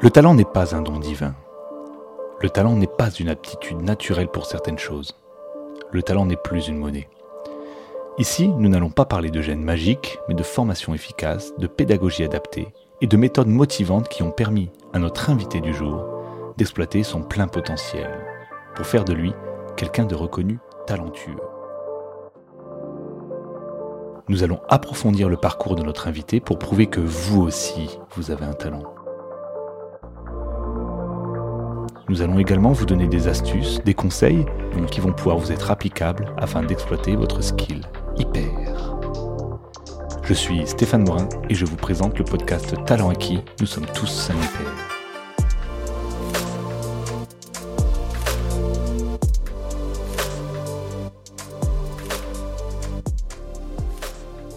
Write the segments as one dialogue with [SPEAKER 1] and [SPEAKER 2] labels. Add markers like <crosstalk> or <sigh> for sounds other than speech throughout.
[SPEAKER 1] Le talent n'est pas un don divin. Le talent n'est pas une aptitude naturelle pour certaines choses. Le talent n'est plus une monnaie. Ici, nous n'allons pas parler de gènes magiques, mais de formation efficace, de pédagogie adaptée et de méthodes motivantes qui ont permis à notre invité du jour d'exploiter son plein potentiel pour faire de lui quelqu'un de reconnu talentueux. Nous allons approfondir le parcours de notre invité pour prouver que vous aussi, vous avez un talent. Nous allons également vous donner des astuces, des conseils qui vont pouvoir vous être applicables afin d'exploiter votre skill hyper. Je suis Stéphane Morin et je vous présente le podcast Talent acquis. Nous sommes tous un hyper.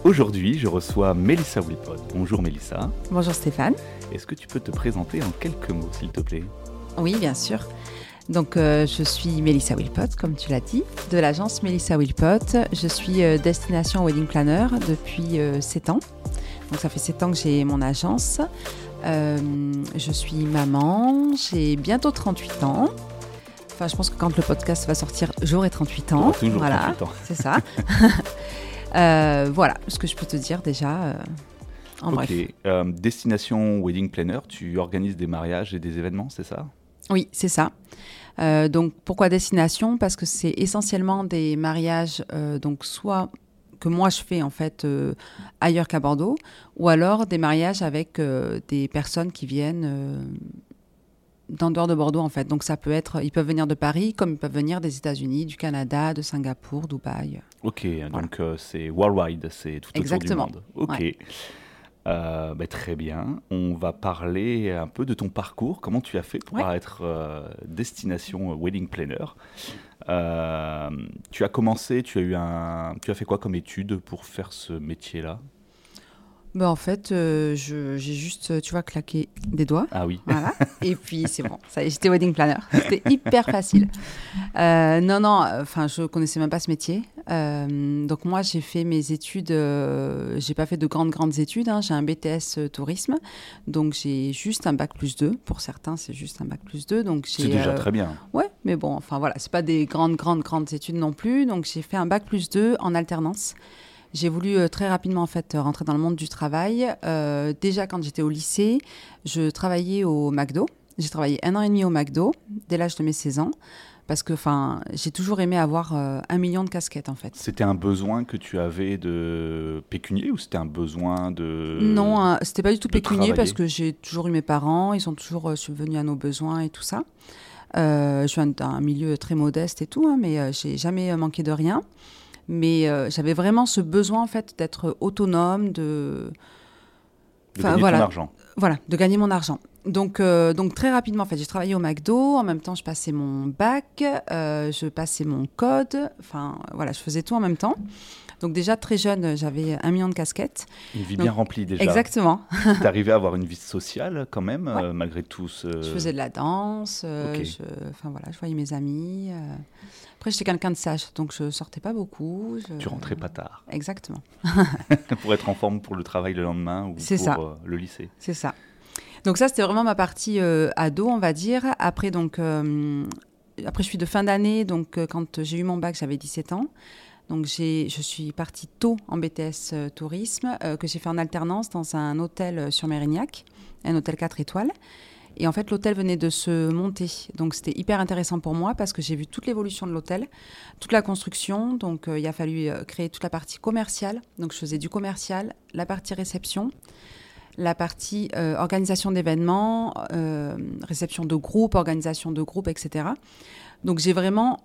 [SPEAKER 1] Aujourd'hui, je reçois Mélissa Wilpot. Bonjour Mélissa.
[SPEAKER 2] Bonjour Stéphane.
[SPEAKER 1] Est-ce que tu peux te présenter en quelques mots, s'il te plaît?
[SPEAKER 2] Oui, bien sûr. Donc, euh, je suis Mélissa Wilpot, comme tu l'as dit, de l'agence Mélissa Wilpot. Je suis euh, destination wedding planner depuis 7 euh, ans. Donc, ça fait 7 ans que j'ai mon agence. je suis maman, j'ai bientôt 38 ans. Enfin, je pense que quand le podcast va sortir, j'aurai 38 ans.
[SPEAKER 1] Toujours
[SPEAKER 2] voilà,
[SPEAKER 1] 38 ans.
[SPEAKER 2] C'est ça. <laughs> Euh, voilà ce que je peux te dire déjà. Euh, en
[SPEAKER 1] ok. Euh, destination Wedding Planner, tu organises des mariages et des événements, c'est ça?
[SPEAKER 2] Oui, c'est ça. donc pourquoi destination? Parce que c'est essentiellement des mariages, donc soit que moi je fais en fait ailleurs qu'à Bordeaux, ou alors des mariages avec des personnes qui viennent d'en dehors de Bordeaux en fait. Donc ça peut être, ils peuvent venir de Paris comme ils peuvent venir des États-Unis, du Canada, de Singapour, Dubaï.
[SPEAKER 1] Ok, donc euh, c'est worldwide, c'est tout
[SPEAKER 2] Exactement.
[SPEAKER 1] autour du monde. Ok. Euh, bah, très bien. On va parler un peu de ton parcours. Comment tu as fait pour être euh, destination wedding planner? Tu as commencé, tu as eu un, tu as fait quoi comme étude pour faire ce métier-là?
[SPEAKER 2] Bah, en fait, euh, j'ai juste, tu vois, claqué des doigts.
[SPEAKER 1] Ah oui.
[SPEAKER 2] Voilà. Et <laughs> puis, c'est bon. Ça j'étais wedding planner. C'était hyper facile. Euh, non, non, enfin, je connaissais même pas ce métier. Euh, donc, moi, j'ai fait mes études. j'ai pas fait de grandes, grandes études. Hein. J'ai un BTS tourisme. Donc, j'ai juste un bac plus 2. Pour certains, c'est juste un bac plus 2. Donc,
[SPEAKER 1] c'est déjà très bien.
[SPEAKER 2] Ouais, mais bon, enfin, voilà. C'est pas des grandes, grandes, grandes études non plus. Donc, j'ai fait un bac plus 2 en alternance. J'ai voulu euh, très rapidement en fait rentrer dans le monde du travail. Euh, déjà quand j'étais au lycée, je travaillais au McDo. J'ai travaillé un an et demi au McDo dès l'âge de mes 16 ans parce que enfin j'ai toujours aimé avoir euh, un million de casquettes en fait.
[SPEAKER 1] C'était un besoin que tu avais de pécunier ou c'était un besoin de
[SPEAKER 2] Non, c'était pas du tout pécunier parce que j'ai toujours eu mes parents, ils sont toujours subvenus à nos besoins et tout ça. je viens d'un milieu très modeste et tout, hein, mais j'ai jamais manqué de rien. Mais euh, j'avais vraiment ce besoin en fait d'être autonome,
[SPEAKER 1] de, de gagner voilà, argent.
[SPEAKER 2] Voilà, de gagner mon argent. Donc, euh, donc très rapidement, en fait, j'ai travaillé au McDo. En même temps, je passais mon bac, euh, je passais mon code. Enfin, voilà, je faisais tout en même temps. Donc déjà très jeune, j'avais un million de casquettes.
[SPEAKER 1] Une vie bien remplie déjà.
[SPEAKER 2] Exactement. <laughs>
[SPEAKER 1] tu arrivais à avoir une vie sociale quand même, malgré tout ce...
[SPEAKER 2] Je faisais de la danse, enfin voilà, je voyais mes amis. Après, j'étais quelqu'un de sage, donc je sortais pas beaucoup.
[SPEAKER 1] Tu rentrais pas tard.
[SPEAKER 2] Exactement. <laughs>
[SPEAKER 1] pour être en forme pour le travail le lendemain ou pour euh, le lycée.
[SPEAKER 2] C'est ça. Donc ça, c'était vraiment ma partie euh, ado, on va dire. Après, donc, euh, après, je suis de fin d'année, donc quand j'ai eu mon bac, j'avais 17 ans. Donc je suis partie tôt en BTS tourisme, que j'ai fait en alternance dans un hôtel sur Mérignac, un hôtel 4 étoiles. Et en fait, l'hôtel venait de se monter. Donc, c'était hyper intéressant pour moi parce que j'ai vu toute l'évolution de l'hôtel, toute la construction. Donc, euh, il a fallu euh, créer toute la partie commerciale. Donc, je faisais du commercial, la partie réception, la partie euh, organisation d'événements, réception de groupes, organisation de groupes, etc. Donc, j'ai vraiment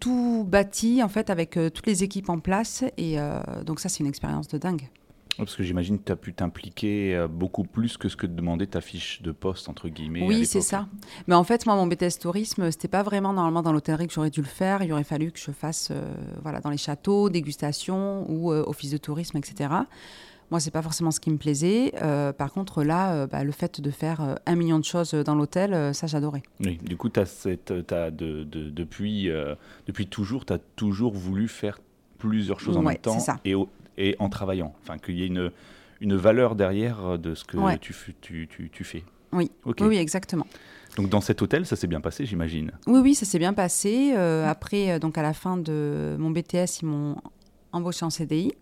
[SPEAKER 2] tout bâti, en fait, avec toutes les équipes en place. Et donc, ça, c'est une expérience de dingue.
[SPEAKER 1] Parce que j'imagine que tu as pu t'impliquer euh, beaucoup plus que ce que demandait ta fiche de poste, entre guillemets.
[SPEAKER 2] Oui, c'est ça. Mais en fait, moi, mon BTS tourisme, c'était pas vraiment normalement dans l'hôtellerie que j'aurais dû le faire. Il aurait fallu que je fasse euh, voilà, dans les châteaux, dégustation ou euh, office de tourisme, etc. Moi, c'est pas forcément ce qui me plaisait. par contre, là, bah, le fait de faire un million de choses dans l'hôtel, ça, j'adorais.
[SPEAKER 1] Oui, du coup, as cette, as de, de, depuis, depuis toujours, tu as toujours voulu faire plusieurs choses en même temps. Et, et en travaillant. Enfin, qu'il y ait une, une valeur derrière de ce que tu, tu, tu, tu, fais.
[SPEAKER 2] Oui,
[SPEAKER 1] Ok.
[SPEAKER 2] oui, oui, exactement.
[SPEAKER 1] Donc dans cet hôtel, ça s'est bien passé, j'imagine.
[SPEAKER 2] Oui, oui, ça s'est bien passé. Euh, après, euh, donc à la fin de mon BTS, ils m'ont embauché en CDI.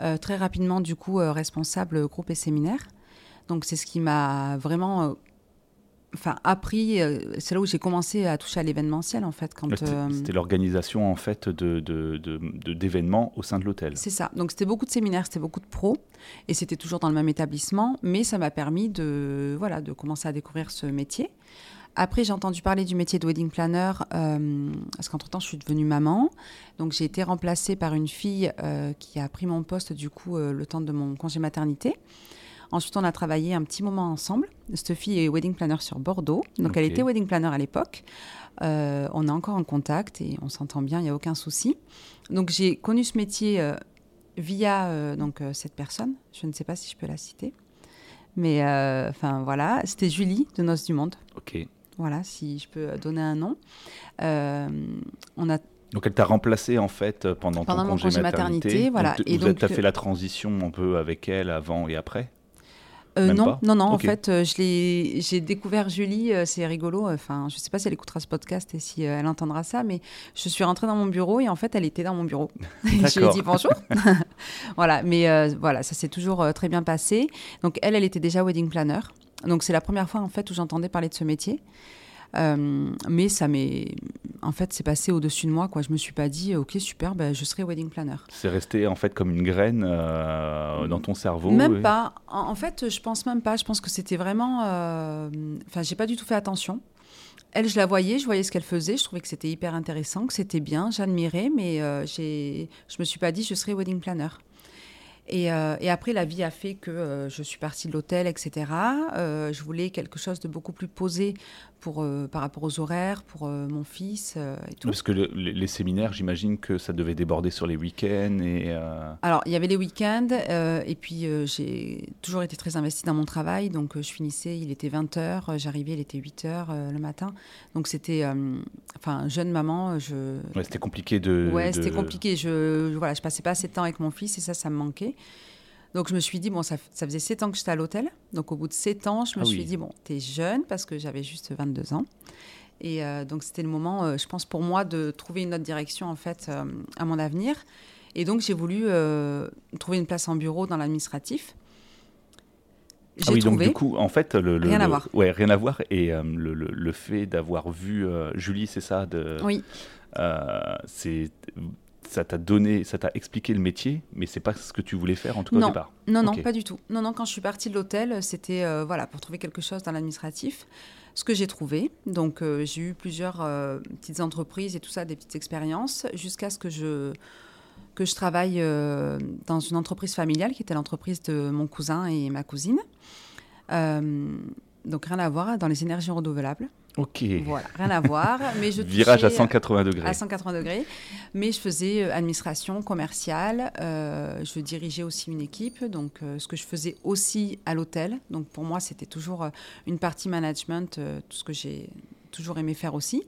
[SPEAKER 2] Euh, très rapidement, du coup, euh, responsable groupe et séminaire. Donc c'est ce qui m'a vraiment, euh, enfin, appris. euh, c'est là où j'ai commencé à toucher à l'événementiel, en fait, quand.
[SPEAKER 1] C'était
[SPEAKER 2] euh,
[SPEAKER 1] l'organisation en fait de- d'événements au sein de l'hôtel.
[SPEAKER 2] C'est ça. Donc c'était beaucoup de séminaires, c'était beaucoup de pros, et c'était toujours dans le même établissement, mais ça m'a permis de voilà de commencer à découvrir ce métier. Après, j'ai entendu parler du métier de wedding planner euh, parce qu'entre-temps, je suis devenue maman. Donc, j'ai été remplacée par une fille euh, qui a pris mon poste, du coup, euh, le temps de mon congé maternité. Ensuite, on a travaillé un petit moment ensemble. Cette fille est wedding planner sur Bordeaux. Donc, elle était wedding planner à l'époque. Euh, on est encore en contact et on s'entend bien, il n'y a aucun souci. Donc, j'ai connu ce métier euh, via euh, donc, cette personne. Je ne sais pas si je peux la citer. Mais enfin voilà, c'était Julie de Noces du Monde.
[SPEAKER 1] Ok.
[SPEAKER 2] Voilà, si je peux donner un nom. Euh, on a
[SPEAKER 1] Donc elle t'a remplacé en fait pendant,
[SPEAKER 2] Pendant
[SPEAKER 1] ton
[SPEAKER 2] mon
[SPEAKER 1] congé,
[SPEAKER 2] congé
[SPEAKER 1] maternité.
[SPEAKER 2] maternité, voilà.
[SPEAKER 1] Donc,
[SPEAKER 2] Et
[SPEAKER 1] vous
[SPEAKER 2] donc,
[SPEAKER 1] as fait
[SPEAKER 2] euh,
[SPEAKER 1] la transition un peu avec elle avant et après?
[SPEAKER 2] Euh, non, non, non. En fait, euh, je j'ai découvert Julie. euh, c'est rigolo. Enfin, je sais pas si elle écoutera ce podcast et si euh, elle entendra ça, mais je suis rentrée dans mon bureau et en fait, elle était dans mon bureau. <laughs> Je lui ai dit bonjour. <laughs> voilà, mais euh, voilà, ça s'est toujours euh, très bien passé. Donc elle, elle était déjà wedding planner. Donc c'est la première fois en fait où j'entendais parler de ce métier. Euh, mais ça m'est, en fait, c'est passé au-dessus de moi. Quoi. Je me suis pas dit, ok, super, ben, je serai wedding planner.
[SPEAKER 1] C'est resté en fait comme une graine euh, dans ton cerveau.
[SPEAKER 2] Même
[SPEAKER 1] et-
[SPEAKER 2] pas. En, en fait, je pense même pas. Je pense que c'était vraiment. euh, Enfin, j'ai pas du tout fait attention. Elle, je la voyais, je voyais ce qu'elle faisait. Je trouvais que c'était hyper intéressant, que c'était bien. J'admirais, mais euh, j'ai, je me suis pas dit je serais wedding planner. Et, euh, et après, la vie a fait que euh, je suis partie de l'hôtel, etc. Euh, je voulais quelque chose de beaucoup plus posé pour, par rapport aux horaires, pour mon fils et tout.
[SPEAKER 1] Parce que le- les, séminaires, j'imagine que ça devait déborder sur les week-ends et.
[SPEAKER 2] Alors, il y avait les week-ends, et puis j'ai toujours été très investie dans mon travail. Donc, je finissais, il était 20h, j'arrivais, il était 8h le matin. Donc, c'était. enfin, jeune maman, je.
[SPEAKER 1] ouais, c'était compliqué de.
[SPEAKER 2] ouais,
[SPEAKER 1] de-
[SPEAKER 2] c'était compliqué. Je, je- voilà, je passais pas assez de temps avec mon fils, et ça, ça me manquait. Donc, je me suis dit, bon, ça, ça faisait 7 ans que j'étais à l'hôtel. Donc, au bout de 7 ans, je me
[SPEAKER 1] Ah
[SPEAKER 2] suis
[SPEAKER 1] oui.
[SPEAKER 2] dit, bon, t'es jeune, parce que j'avais juste 22 ans. Et euh, donc, c'était le moment, euh, je pense, pour moi, de trouver une autre direction, en fait, euh, à mon avenir. Et donc, j'ai voulu trouver une place en bureau dans l'administratif. J'ai
[SPEAKER 1] Ah oui, donc du coup, en fait, le, le-
[SPEAKER 2] Rien à voir.
[SPEAKER 1] Ouais, rien à voir. Et le, le- fait d'avoir vu Julie, c'est ça, de,
[SPEAKER 2] Oui,
[SPEAKER 1] c'est, ça t'a donné, ça t'a expliqué le métier, mais c'est pas ce que tu voulais faire en tout cas
[SPEAKER 2] Non.
[SPEAKER 1] au départ.
[SPEAKER 2] non, non, pas du tout. Non, non, quand je suis partie de l'hôtel, c'était euh, voilà, pour trouver quelque chose dans l'administratif. Ce que j'ai trouvé. Donc, euh, j'ai eu plusieurs euh, petites entreprises et tout ça, des petites expériences, jusqu'à ce que je, que je travaille dans une entreprise familiale qui était l'entreprise de mon cousin et ma cousine. Donc, rien à voir dans les énergies renouvelables.
[SPEAKER 1] Ok.
[SPEAKER 2] Voilà, rien à voir. Mais je <laughs>
[SPEAKER 1] Virage à
[SPEAKER 2] touchais-
[SPEAKER 1] 180 degrés.
[SPEAKER 2] à 180 degrés. Mais je faisais euh, administration commerciale. euh, je dirigeais aussi une équipe. Donc, euh, ce que je faisais aussi à l'hôtel. Donc, pour moi, c'était toujours une partie management, euh, tout ce que j'ai toujours aimé faire aussi.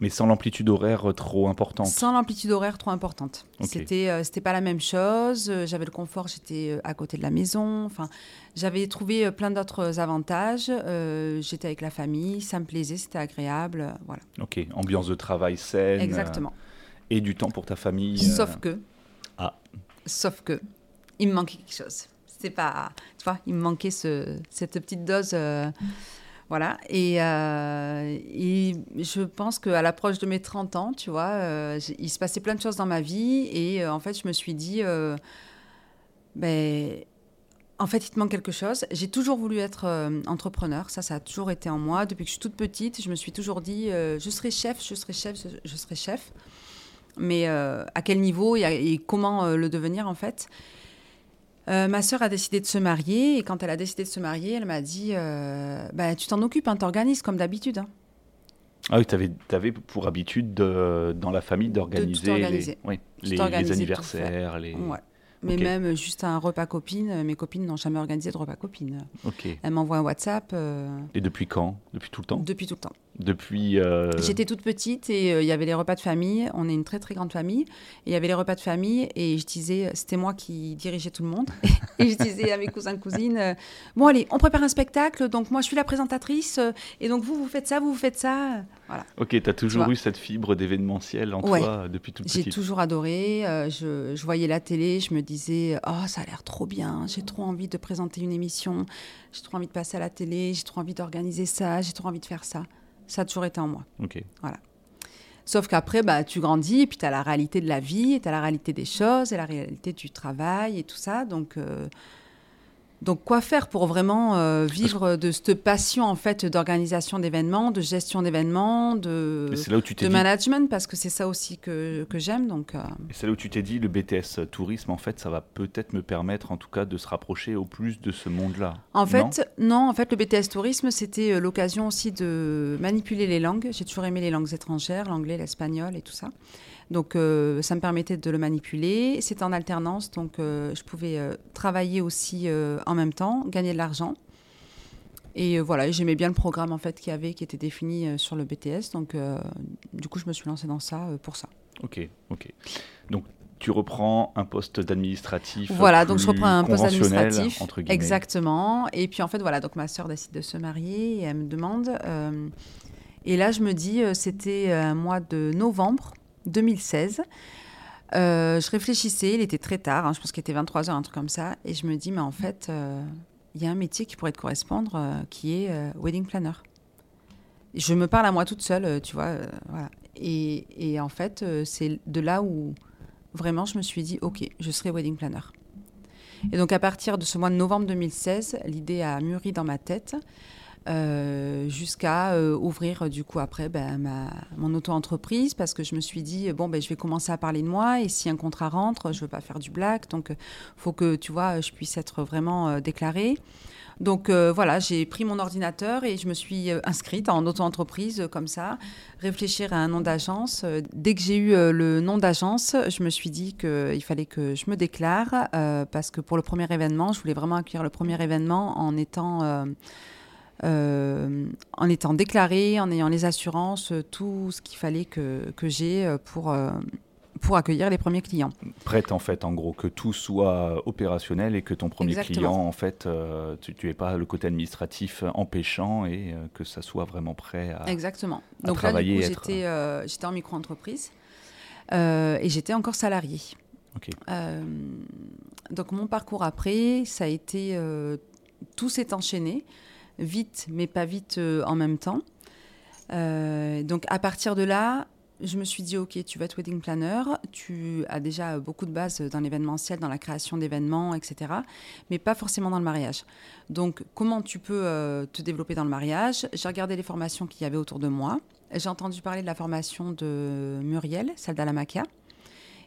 [SPEAKER 1] Mais sans l'amplitude horaire trop importante.
[SPEAKER 2] Sans l'amplitude horaire trop importante.
[SPEAKER 1] Ok.
[SPEAKER 2] C'était euh, c'était pas la même chose. Euh, J'avais le confort, j'étais euh, à côté de la maison. Enfin, j'avais trouvé euh, plein d'autres avantages. Euh, j'étais avec la famille, ça me plaisait, c'était agréable. euh, Voilà,
[SPEAKER 1] Ok. Ambiance de travail saine.
[SPEAKER 2] exactement.
[SPEAKER 1] euh, et du temps pour ta famille. euh,
[SPEAKER 2] Sauf que.
[SPEAKER 1] Ah.
[SPEAKER 2] Sauf que. Il me manquait quelque chose. C'était pas. Tu vois, il me manquait ce, cette petite dose. Voilà. Et, euh, et je pense qu'à l'approche de mes 30 ans, tu vois, euh, il se passait plein de choses dans ma vie. Et euh, en fait, je me suis dit. ben. En fait, il te manque quelque chose. J'ai toujours voulu être entrepreneur. Ça, ça a toujours été en moi. Depuis que je suis toute petite, je me suis toujours dit je serai chef, je serai chef, je, serai chef. Mais à quel niveau et, comment le devenir, en fait? Euh, Ma sœur a décidé de se marier. Et quand elle a décidé de se marier, elle m'a dit euh, bah, Tu t'en occupes, hein, t'organises comme d'habitude. hein.
[SPEAKER 1] Ah oui, tu avais, pour habitude de- dans la famille d'organiser les, oui, anniversaires. Les...
[SPEAKER 2] Ouais. Mais même juste un repas copine, euh, mes copines n'ont jamais organisé de repas copine.
[SPEAKER 1] Ok.
[SPEAKER 2] Elles m'envoient un WhatsApp euh,
[SPEAKER 1] Et depuis quand? Depuis tout le temps?
[SPEAKER 2] Depuis tout le temps.
[SPEAKER 1] depuis. euh,
[SPEAKER 2] J'étais toute petite et euh, il y avait les repas de famille. On est une très très grande famille. Et il y avait les repas de famille et je disais, c'était moi qui dirigeais tout le monde. <laughs> et je disais à mes cousins cousines, bon allez, on prépare un spectacle. Donc moi je suis la présentatrice et donc vous vous faites ça, vous vous faites ça. Voilà.
[SPEAKER 1] Ok, tu as toujours eu cette fibre d'événementiel en
[SPEAKER 2] Ouais.
[SPEAKER 1] toi depuis toute
[SPEAKER 2] J'ai
[SPEAKER 1] petite.
[SPEAKER 2] toujours adoré. je, je voyais la télé, je me disais, oh ça a l'air trop bien. J'ai trop envie de présenter une émission. J'ai trop envie de passer à la télé. J'ai trop envie d'organiser ça. J'ai trop envie de faire ça. Ça a toujours été en moi.
[SPEAKER 1] Ok.
[SPEAKER 2] Sauf qu'après, bah, tu grandis et puis tu as la réalité de la vie, tu as la réalité des choses et la réalité du travail et tout ça. Donc, euh, donc quoi faire pour vraiment euh, vivre de cette passion en fait d'organisation d'événements, de gestion d'événements, de,
[SPEAKER 1] Et c'est là où tu t'es
[SPEAKER 2] de
[SPEAKER 1] dit.
[SPEAKER 2] management parce que c'est ça aussi que, que j'aime. Donc, euh,
[SPEAKER 1] et c'est là où tu t'es dit, le BTS tourisme, en fait, ça va peut-être me permettre, en tout cas, de se rapprocher au plus de ce monde-là.
[SPEAKER 2] En fait, non, en fait, le BTS tourisme, c'était euh, l'occasion aussi de manipuler les langues. J'ai toujours aimé les langues étrangères, l'anglais, l'espagnol et tout ça. Donc, euh, ça me permettait de le manipuler. C'était en alternance, donc euh, je pouvais euh, travailler aussi en même temps, gagner de l'argent. Et voilà, j'aimais bien le programme en fait qu'il y avait, qui était défini sur le BTS. Donc, du coup, je me suis lancée dans ça pour ça.
[SPEAKER 1] Ok, ok. Donc, tu reprends un poste d'administratif.
[SPEAKER 2] Voilà, donc je reprends un poste
[SPEAKER 1] conventionnel,
[SPEAKER 2] administratif.
[SPEAKER 1] Entre guillemets.
[SPEAKER 2] Exactement. Et puis en fait, voilà, donc ma sœur décide de se marier et elle me demande. et là, je me dis, c'était un mois de novembre 2016. Euh, je réfléchissais, il était très tard, hein, je pense qu'il était 23h, un truc comme ça. Et je me dis, mais en fait, euh, il y a un métier qui pourrait te correspondre, euh, qui est wedding planner. Je me parle à moi toute seule, tu vois. et, et en fait, c'est de là où vraiment je me suis dit, OK, je serai wedding planner. Et donc à partir de ce mois de novembre 2016, l'idée a mûri dans ma tête euh, jusqu'à euh, ouvrir euh, du coup après ben, ma, mon auto-entreprise parce que je me suis dit bon ben je vais commencer à parler de moi et si un contrat rentre, je veux pas faire du black donc faut que tu vois je puisse être vraiment euh, déclarée. Donc voilà, j'ai pris mon ordinateur et je me suis inscrite en auto-entreprise comme ça, réfléchir à un nom d'agence. Dès que j'ai eu le nom d'agence, je me suis dit qu'il fallait que je me déclare parce que pour le premier événement, je voulais vraiment accueillir le premier événement en étant, euh, en étant déclarée, en ayant les assurances, euh, tout ce qu'il fallait que, que j'ai euh, pour, euh, pour accueillir les premiers clients.
[SPEAKER 1] Prête, en fait, en gros, que tout soit opérationnel et que ton premier
[SPEAKER 2] Exactement.
[SPEAKER 1] client, en fait, euh, tu n'aies pas le côté administratif empêchant et que ça soit vraiment prêt à.
[SPEAKER 2] Exactement.
[SPEAKER 1] à
[SPEAKER 2] Donc là, du
[SPEAKER 1] travailler
[SPEAKER 2] coup,
[SPEAKER 1] être-
[SPEAKER 2] j'étais j'étais en micro-entreprise et j'étais encore salariée.
[SPEAKER 1] Ok.
[SPEAKER 2] Euh, donc mon parcours après, ça a été tout s'est enchaîné vite, mais pas vite euh, en même temps. Euh, donc à partir de là, je me suis dit ok, tu vas être wedding planner, tu as déjà beaucoup de bases dans l'événementiel, dans la création d'événements, etc. Mais pas forcément dans le mariage. Donc comment tu peux euh, te développer dans le mariage? J'ai regardé les formations qu'il y avait autour de moi. J'ai entendu parler de la formation de Muriel, celle d'Alamaca.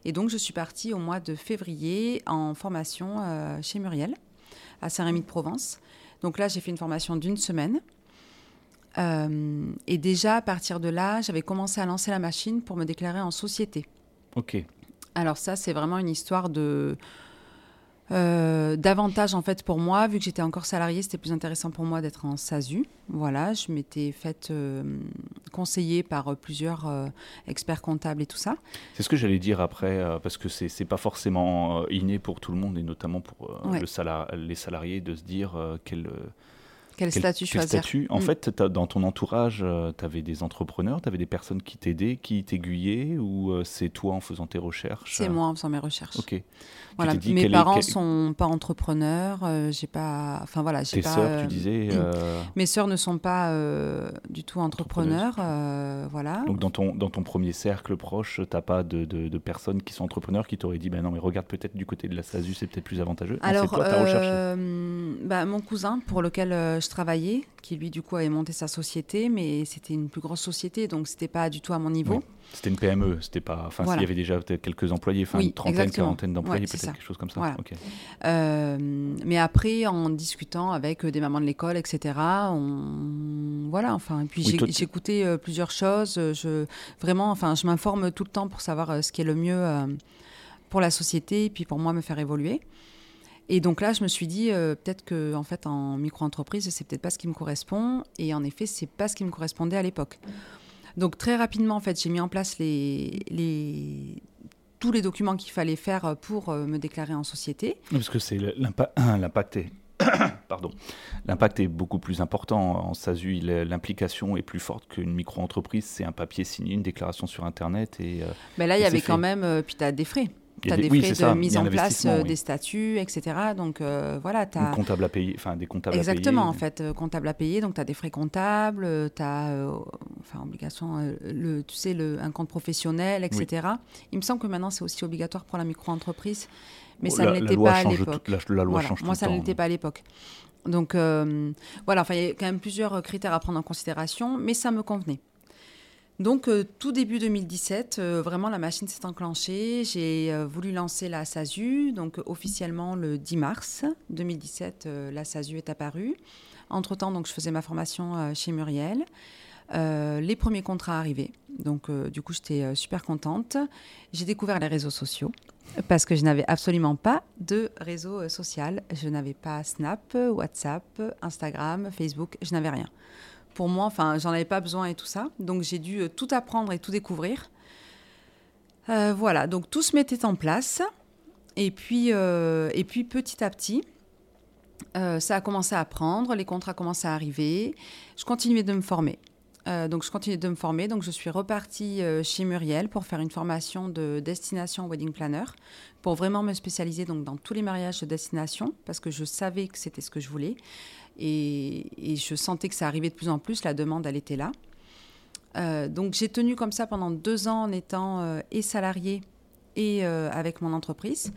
[SPEAKER 2] Et donc, je suis partie au mois de février en formation chez Muriel, à Saint-Rémy-de-Provence. Donc là, j'ai fait une formation d'une semaine. Euh, et déjà, à partir de là, j'avais commencé à lancer la machine pour me déclarer en société.
[SPEAKER 1] Ok.
[SPEAKER 2] Alors ça, c'est vraiment une histoire de euh, d'avantage en fait pour moi, vu que j'étais encore salariée, c'était plus intéressant pour moi d'être en SASU. Voilà, je m'étais faite euh, conseiller par euh, plusieurs euh, experts comptables et tout ça.
[SPEAKER 1] C'est ce que j'allais dire après, parce que c'est c'est pas forcément inné pour tout le monde et notamment pour
[SPEAKER 2] Ouais.
[SPEAKER 1] le sala- les salariés de se dire quel,
[SPEAKER 2] Quel,
[SPEAKER 1] quel-
[SPEAKER 2] statut
[SPEAKER 1] quel
[SPEAKER 2] choisir
[SPEAKER 1] statut? En
[SPEAKER 2] Mm.
[SPEAKER 1] fait, dans ton entourage, tu avais des entrepreneurs, tu avais des personnes qui t'aidaient, qui t'aiguillaient, ou euh, c'est toi en faisant tes recherches
[SPEAKER 2] C'est
[SPEAKER 1] euh,
[SPEAKER 2] moi en faisant mes recherches.
[SPEAKER 1] Ok.
[SPEAKER 2] Voilà.
[SPEAKER 1] dit
[SPEAKER 2] Mes parents
[SPEAKER 1] quel-
[SPEAKER 2] sont pas entrepreneurs. euh, j'ai pas. Enfin voilà, j'ai
[SPEAKER 1] Tes
[SPEAKER 2] pas.
[SPEAKER 1] sœurs,
[SPEAKER 2] euh,
[SPEAKER 1] tu disais. <clears throat> euh,
[SPEAKER 2] Mes sœurs ne sont pas euh, du tout entrepreneurs. euh, voilà.
[SPEAKER 1] Donc dans ton, dans ton premier cercle proche, t'as pas de, de, de personnes qui sont entrepreneurs qui t'auraient dit, ben non mais regarde peut-être du côté de la SASU, c'est peut-être plus avantageux. Non,
[SPEAKER 2] Alors,
[SPEAKER 1] c'est toi, recherché.
[SPEAKER 2] euh, bah, mon cousin, pour lequel euh, je travaillais, qui lui du coup avait monté sa société, mais c'était une plus grosse société, donc c'était pas du tout à mon niveau.
[SPEAKER 1] Oui. C'était une PME, c'était pas. Enfin,
[SPEAKER 2] Voilà.
[SPEAKER 1] s'il y avait déjà peut-être quelques employés, enfin
[SPEAKER 2] Oui,
[SPEAKER 1] une trentaine,
[SPEAKER 2] exactement.
[SPEAKER 1] quarantaine d'employés,
[SPEAKER 2] Ouais,
[SPEAKER 1] peut-être quelque chose comme ça.
[SPEAKER 2] Voilà. Euh, mais après, en discutant avec euh, des mamans de l'école, etc., on... voilà, enfin, et puis
[SPEAKER 1] Oui,
[SPEAKER 2] écouté euh, plusieurs choses. Je, vraiment, enfin, je m'informe tout le temps pour savoir euh, ce qui est le mieux pour la société et puis pour moi me faire évoluer. Et donc là, je me suis dit, euh, peut-être que en fait, en micro-entreprise, c'est peut-être pas ce qui me correspond. Et en effet, c'est pas ce qui me correspondait à l'époque. Donc très rapidement, en fait, j'ai mis en place les, les, tous les documents qu'il fallait faire pour euh, me déclarer en société.
[SPEAKER 1] Parce que c'est <clears throat> l'impact est <clears throat> pardon, l'impact est beaucoup plus important en SASU. L'implication est plus forte qu'une micro-entreprise. C'est un papier signé, une déclaration sur Internet. Et,
[SPEAKER 2] euh, Mais là, il y avait quand même, puis tu as des frais. Tu as des, frais de mise en place euh, des statuts, etc. Donc voilà, tu as.
[SPEAKER 1] Comptable à payer, enfin des comptables
[SPEAKER 2] Exactement,
[SPEAKER 1] à
[SPEAKER 2] payer. en fait, comptable à payer. Donc tu as des frais comptables, tu as, enfin, obligation, le, tu sais, le, un compte professionnel, etc. Il me semble que maintenant, c'est aussi obligatoire pour la micro-entreprise mais ça ne l'était pas à l'époque.
[SPEAKER 1] La, loi change
[SPEAKER 2] Moi,
[SPEAKER 1] ça
[SPEAKER 2] ne l'était pas à l'époque. Donc euh, voilà, enfin, il y a quand même plusieurs critères à prendre en considération, mais ça me convenait. Donc euh, tout début 2017, euh, vraiment la machine s'est enclenchée. J'ai voulu lancer la SASU, donc officiellement le 10 mars 2017, la SASU est apparue. Entre-temps, donc je faisais ma formation chez Muriel. les premiers contrats arrivaient, donc du coup j'étais super contente. J'ai découvert les réseaux sociaux parce que je n'avais absolument pas de réseau euh, social. Je n'avais pas Snap, WhatsApp, Instagram, Facebook, je n'avais rien. Pour moi, enfin, j'en avais pas besoin et tout ça. Donc j'ai dû euh, tout apprendre et tout découvrir. Euh, voilà, donc tout se mettait en place. Et puis, et puis petit à petit, ça a commencé à prendre, les contrats commençaient à arriver. Je continuais de me former. Euh, donc je continue de me former. Donc je suis repartie euh, chez Muriel pour faire une formation de destination wedding planner pour vraiment me spécialiser donc dans tous les mariages de destination parce que je savais que c'était ce que je voulais et, je sentais que ça arrivait de plus en plus. La demande elle était là. Euh, donc j'ai tenu comme ça pendant deux ans en étant et salariée et avec mon entreprise.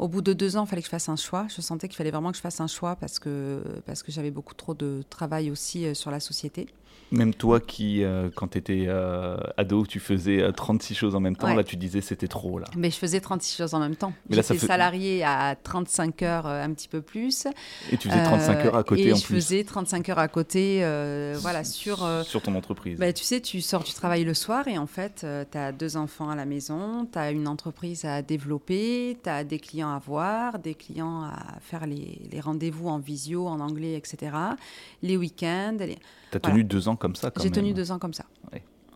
[SPEAKER 2] Au bout de deux ans, il fallait que je fasse un choix. Je sentais qu'il fallait vraiment que je fasse un choix parce que, parce que j'avais beaucoup trop de travail aussi sur la société.
[SPEAKER 1] Même toi qui, euh, quand tu étais euh, ado, tu faisais 36 euh, choses en même temps, là tu disais c'était trop. Là.
[SPEAKER 2] Mais je faisais 36 choses en même temps. J'étais salarié à 35 heures, un petit peu plus.
[SPEAKER 1] Et tu faisais 35 heures à côté
[SPEAKER 2] en
[SPEAKER 1] plus.
[SPEAKER 2] Et je faisais 35 heures à côté, voilà, sur...
[SPEAKER 1] sur ton entreprise.
[SPEAKER 2] Bah, tu sais, tu sors du travail le soir et en fait, tu as deux enfants à la maison, tu as une entreprise à développer, tu as des clients à voir, des clients à faire les, les rendez-vous en visio, en anglais, etc. Les week-ends. Les...
[SPEAKER 1] Tu as tenu deux ans comme ça
[SPEAKER 2] J'ai tenu deux ans comme ça.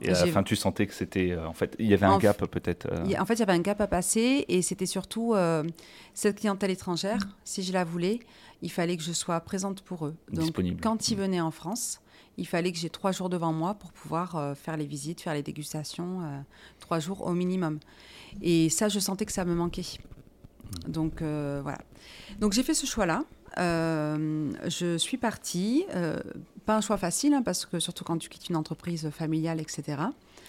[SPEAKER 1] Et à la fin, tu sentais que c'était. Euh, en fait, il y avait un gap peut-être.
[SPEAKER 2] Euh. En fait, il y avait un gap à passer et c'était surtout euh, cette clientèle étrangère. Si je la voulais, il fallait que je sois présente pour eux. Donc,
[SPEAKER 1] Disponible.
[SPEAKER 2] quand ils venaient en France, il fallait que j'ai trois jours devant moi pour pouvoir faire les visites, faire les dégustations, trois jours au minimum. Et ça, je sentais que ça me manquait. Donc voilà. Donc j'ai fait ce choix-là. je suis partie pas un choix facile, hein, parce que surtout quand tu quittes une entreprise familiale, etc.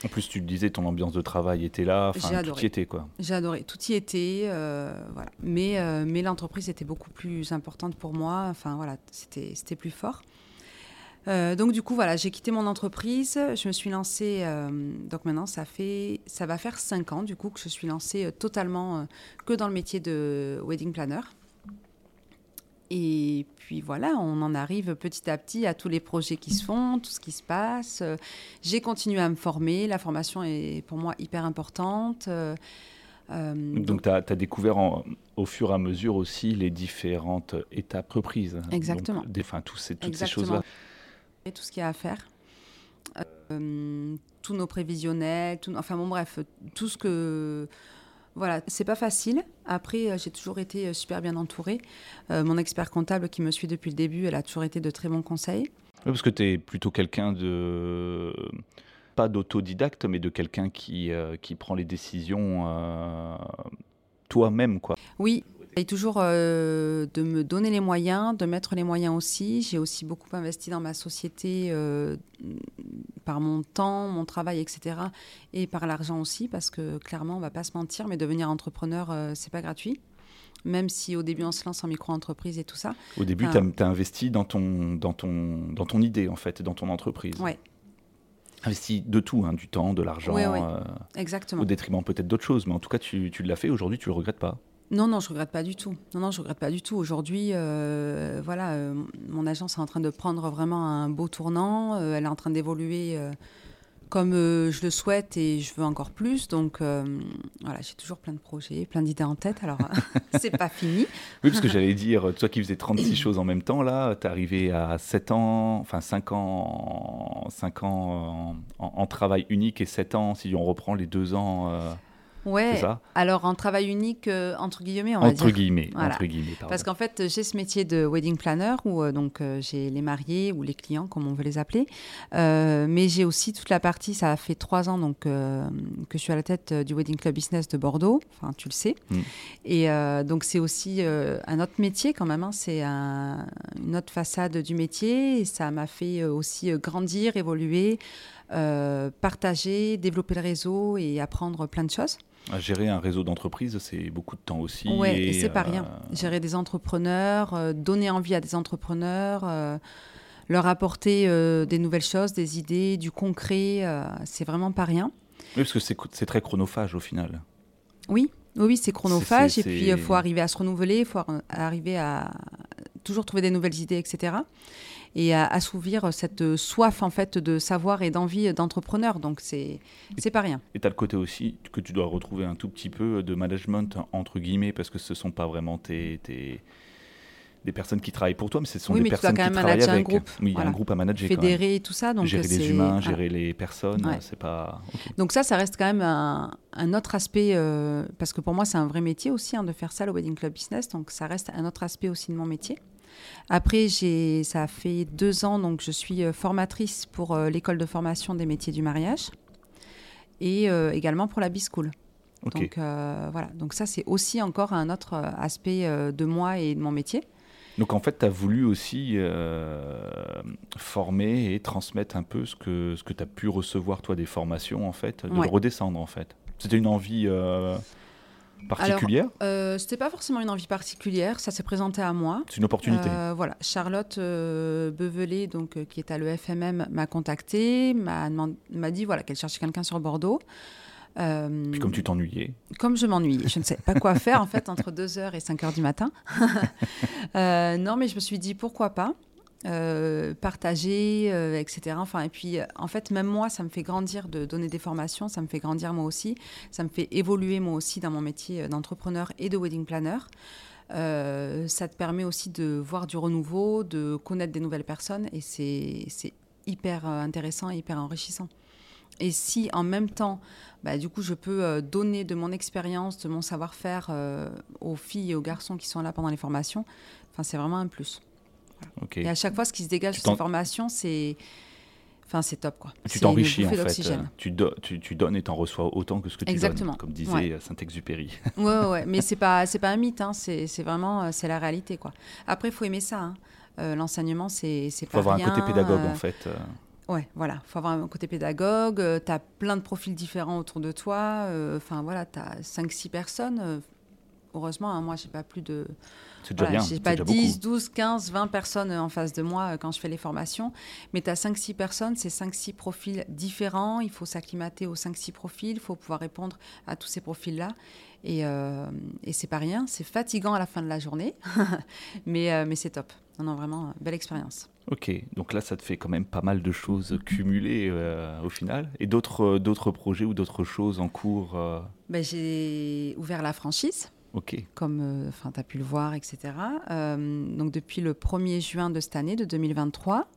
[SPEAKER 1] En plus, tu disais, ton ambiance de travail était là, enfin, tout y était, quoi.
[SPEAKER 2] J'ai adoré, tout y était, euh, voilà. Mais, euh, mais l'entreprise était beaucoup plus importante pour moi, enfin, voilà, c'était plus fort. Euh, donc du coup voilà, j'ai quitté mon entreprise, je me suis lancée. donc maintenant ça fait, ça va faire cinq ans du coup que je suis lancée totalement que dans le métier de wedding planner. Et puis voilà, on en arrive petit à petit à tous les projets qui se font, tout ce qui se passe. J'ai continué à me former. La formation est pour moi hyper importante. Euh,
[SPEAKER 1] donc, tu as, découvert au fur et à mesure aussi les différentes étapes reprises.
[SPEAKER 2] Exactement.
[SPEAKER 1] Enfin, tous ces, toutes ces choses-là.
[SPEAKER 2] Tout ce qu'il y a à faire. Euh, tous nos prévisionnels, enfin bon bref, tout ce que voilà, c'est pas facile. Après, euh, j'ai toujours été euh, super bien entourée. Euh, mon expert comptable qui me suit depuis le début, elle a toujours été de très bons conseils.
[SPEAKER 1] parce que tu es plutôt quelqu'un de. pas d'autodidacte, mais de quelqu'un qui, qui prend les décisions toi-même, quoi.
[SPEAKER 2] Oui, et toujours de me donner les moyens, de mettre les moyens aussi. J'ai aussi beaucoup investi dans ma société par mon temps, mon travail, etc. Et par l'argent aussi, parce que clairement, on va pas se mentir, mais devenir entrepreneur, euh, c'est pas gratuit. Même si au début on se lance en micro-entreprise et tout ça.
[SPEAKER 1] Au début, tu as, investi dans ton, dans, ton, dans ton idée, en fait, dans ton entreprise.
[SPEAKER 2] Oui.
[SPEAKER 1] Investi de tout, hein, du temps, de l'argent.
[SPEAKER 2] Euh, Exactement.
[SPEAKER 1] Au détriment peut-être d'autres choses, mais en tout cas, tu, tu l'as fait. Aujourd'hui, tu le regrettes pas.
[SPEAKER 2] Non, non, je regrette pas du tout. Non, non, je regrette pas du tout. Aujourd'hui, euh, voilà, euh, mon agence est en train de prendre vraiment un beau tournant. Euh, elle est en train d'évoluer comme je le souhaite et je veux encore plus. Donc voilà, j'ai toujours plein de projets, plein d'idées en tête. Alors <laughs> c'est pas fini.
[SPEAKER 1] Oui, parce que j'allais dire, toi qui faisais 36 choses en même temps, là, tu es arrivé à 7 ans, enfin 5 ans, 5 ans en, en, travail unique et 7 ans si on reprend les 2 ans.
[SPEAKER 2] Ouais.
[SPEAKER 1] ça
[SPEAKER 2] Alors en travail unique euh, entre guillemets, on va
[SPEAKER 1] entre
[SPEAKER 2] dire.
[SPEAKER 1] guillemets,
[SPEAKER 2] Voilà.
[SPEAKER 1] entre guillemets, pardon.
[SPEAKER 2] Parce qu'en fait, j'ai ce métier de wedding planner où euh, donc euh, j'ai les mariés ou les clients, comme on veut les appeler. Mais j'ai aussi toute la partie. Ça a fait trois ans donc que je suis à la tête du wedding club business de Bordeaux. Enfin, tu le sais.
[SPEAKER 1] Mm.
[SPEAKER 2] Et donc c'est aussi un autre métier quand même. hein. C'est un- une autre façade du métier. Et ça m'a fait aussi grandir, évoluer, euh, partager, développer le réseau et apprendre plein de choses.
[SPEAKER 1] Gérer un réseau d'entreprises, c'est beaucoup de temps aussi.
[SPEAKER 2] Ouais,
[SPEAKER 1] et,
[SPEAKER 2] et c'est pas
[SPEAKER 1] euh,
[SPEAKER 2] rien. Gérer des entrepreneurs, euh, donner envie à des entrepreneurs, euh, leur apporter euh, des nouvelles choses, des idées, du concret, euh, c'est vraiment pas rien.
[SPEAKER 1] Oui, parce que c'est très chronophage au final.
[SPEAKER 2] Oui, oui, oui, c'est chronophage. Et puis, il faut arriver à se renouveler, il faut ar- arriver à toujours trouver des nouvelles idées, etc. Et à assouvir cette soif, en fait, de savoir et d'envie d'entrepreneur. Donc, c'est c'est pas rien.
[SPEAKER 1] Et tu as le côté aussi que tu dois retrouver un tout petit peu de management, entre guillemets, parce que ce sont pas vraiment tes, tes- des personnes qui travaillent pour toi, mais ce sont
[SPEAKER 2] Oui,
[SPEAKER 1] des personnes qui travaillent
[SPEAKER 2] manager un
[SPEAKER 1] avec.
[SPEAKER 2] groupe.
[SPEAKER 1] Oui, il y a
[SPEAKER 2] Voilà.
[SPEAKER 1] un groupe à manager
[SPEAKER 2] et tout ça. Donc,
[SPEAKER 1] gérer les humains, gérer les personnes,
[SPEAKER 2] Ouais.
[SPEAKER 1] c'est pas.
[SPEAKER 2] Donc ça, ça reste quand même un, un autre aspect, euh, parce que pour moi, c'est un vrai métier aussi hein, de faire ça, le Wedding Club Business. Donc ça reste un autre aspect aussi de mon métier. Après, ça a fait deux ans, donc je suis euh, formatrice pour euh, l'école de formation des métiers du mariage et euh, également pour la B-School. Donc voilà, donc ça, c'est aussi encore un autre aspect de moi et de mon métier.
[SPEAKER 1] Donc en fait, tu as voulu aussi euh, former et transmettre un peu ce que, ce que tu as pu recevoir, toi, des formations, en fait, de
[SPEAKER 2] Ouais.
[SPEAKER 1] le redescendre, en fait. C'était une envie euh, particulière
[SPEAKER 2] Euh, c'était pas forcément une envie particulière, ça s'est présenté à moi.
[SPEAKER 1] C'est une opportunité.
[SPEAKER 2] Euh, voilà, Charlotte euh, Bevelet, donc, euh, qui est à l'EFMM, m'a contacté, m'a dit voilà, qu'elle cherchait quelqu'un sur Bordeaux.
[SPEAKER 1] Puis comme tu t'ennuyais,
[SPEAKER 2] comme je m'ennuyais, je ne savais pas quoi faire en fait entre 2h et 5h du matin. <laughs> Non, mais je me suis dit pourquoi pas? Euh, partager, euh, etc. Enfin, et puis, euh, en fait, même moi, ça me fait grandir de donner des formations, ça me fait grandir moi aussi, ça me fait évoluer moi aussi dans mon métier d'entrepreneur et de wedding planner. Ça te permet aussi de voir du renouveau, de connaître des nouvelles personnes, et c'est hyper intéressant et hyper enrichissant. Et si en même temps, bah, du coup, je peux donner de mon expérience, de mon savoir-faire aux filles et aux garçons qui sont là pendant les formations, c'est vraiment un plus. Et à chaque fois, ce qui se dégage de ces formations, c'est, enfin, c'est top, quoi.
[SPEAKER 1] Tu t'enrichis en fait.
[SPEAKER 2] d'oxygène.
[SPEAKER 1] Tu, do- tu, tu donnes et t'en reçois autant que ce que tu
[SPEAKER 2] Exactement.
[SPEAKER 1] donnes, comme disait
[SPEAKER 2] Ouais.
[SPEAKER 1] euh, Saint-Exupéry.
[SPEAKER 2] Ouais, ouais, ouais. <laughs> mais c'est pas, pas un mythe, hein. c'est, vraiment, euh, c'est la réalité, quoi. Après, il faut aimer ça. hein. Euh, l'enseignement, c'est,
[SPEAKER 1] Il faut
[SPEAKER 2] pas
[SPEAKER 1] avoir
[SPEAKER 2] rien.
[SPEAKER 1] un côté pédagogue
[SPEAKER 2] euh,
[SPEAKER 1] en fait. euh.
[SPEAKER 2] Ouais, voilà. Il faut avoir un côté pédagogue. tu as plein de profils différents autour de toi. euh, Enfin, voilà, tu as 5-6 personnes. Euh, heureusement, hein, moi, j'ai pas plus de. Voilà, j'ai pas
[SPEAKER 1] déjà
[SPEAKER 2] 10,
[SPEAKER 1] beaucoup.
[SPEAKER 2] 12, 15, 20 personnes en face de moi euh, quand je fais les formations. Mais tu as 5-6 personnes, c'est 5-6 profils différents. Il faut s'acclimater aux 5-6 profils. Il faut pouvoir répondre à tous ces profils-là. Et, euh, et c'est pas rien. C'est fatigant à la fin de la journée. <laughs> mais euh, mais c'est top. Non, non, vraiment, euh, belle expérience.
[SPEAKER 1] Ok, donc là ça te fait quand même pas mal de choses cumulées euh, au final. Et d'autres euh, projets ou d'autres choses en cours euh,
[SPEAKER 2] Ben, j'ai ouvert la franchise. Comme enfin tu as pu le voir, etc. Euh, donc depuis le 1er juin de cette année, de 2023.